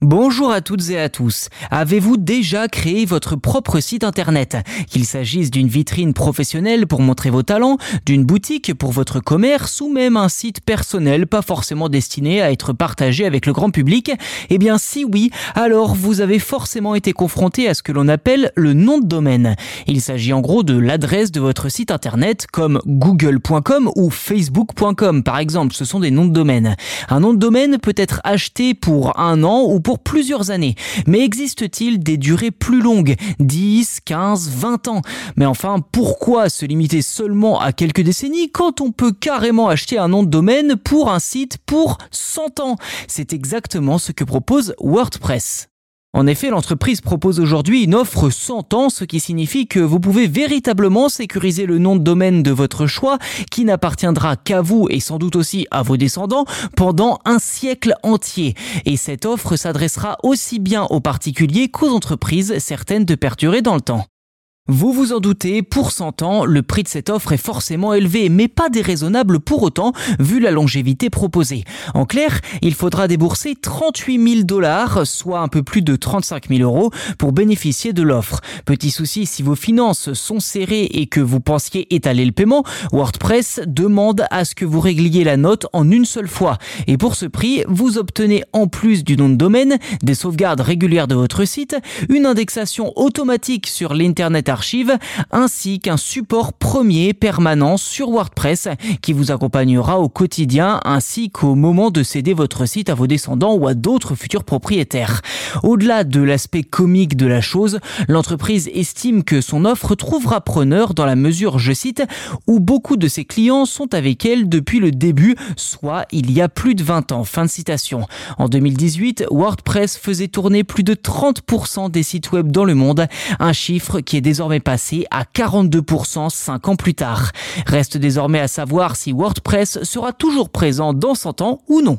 Bonjour à toutes et à tous. Avez-vous déjà créé votre propre site internet? Qu'il s'agisse d'une vitrine professionnelle pour montrer vos talents, d'une boutique pour votre commerce ou même un site personnel pas forcément destiné à être partagé avec le grand public? Eh bien si oui, alors vous avez forcément été confronté à ce que l'on appelle le nom de domaine. Il s'agit en gros de l'adresse de votre site internet comme google.com ou facebook.com par exemple, ce sont des noms de domaine. Un nom de domaine peut être acheté pour un an ou pour plusieurs années. Mais existe-t-il des durées plus longues 10, 15, 20 ans? Mais enfin, pourquoi se limiter seulement à quelques décennies quand on peut carrément acheter un nom de domaine pour un site pour 100 ans? C'est exactement ce que propose WordPress. En effet, l'entreprise propose aujourd'hui une offre 100 ans, ce qui signifie que vous pouvez véritablement sécuriser le nom de domaine de votre choix, qui n'appartiendra qu'à vous et sans doute aussi à vos descendants pendant un siècle entier. Et cette offre s'adressera aussi bien aux particuliers qu'aux entreprises, certaines de perdurer dans le temps. Vous vous en doutez, pour 100 ans, le prix de cette offre est forcément élevé, mais pas déraisonnable pour autant, vu la longévité proposée. En clair, il faudra débourser 38 000 dollars, soit un peu plus de 35 000 euros, pour bénéficier de l'offre. Petit souci, si vos finances sont serrées et que vous pensiez étaler le paiement, WordPress demande à ce que vous régliez la note en une seule fois. Et pour ce prix, vous obtenez en plus du nom de domaine, des sauvegardes régulières de votre site, une indexation automatique sur l'Internet ainsi qu'un support premier permanent sur WordPress qui vous accompagnera au quotidien ainsi qu'au moment de céder votre site à vos descendants ou à d'autres futurs propriétaires. Au-delà de l'aspect comique de la chose, l'entreprise estime que son offre trouvera preneur dans la mesure, je cite, où beaucoup de ses clients sont avec elle depuis le début, soit il y a plus de 20 ans. Fin de citation. En 2018, WordPress faisait tourner plus de 30% des sites web dans le monde, un chiffre qui est désormais passé à 42% 5 ans plus tard. Reste désormais à savoir si WordPress sera toujours présent dans 100 ans ou non.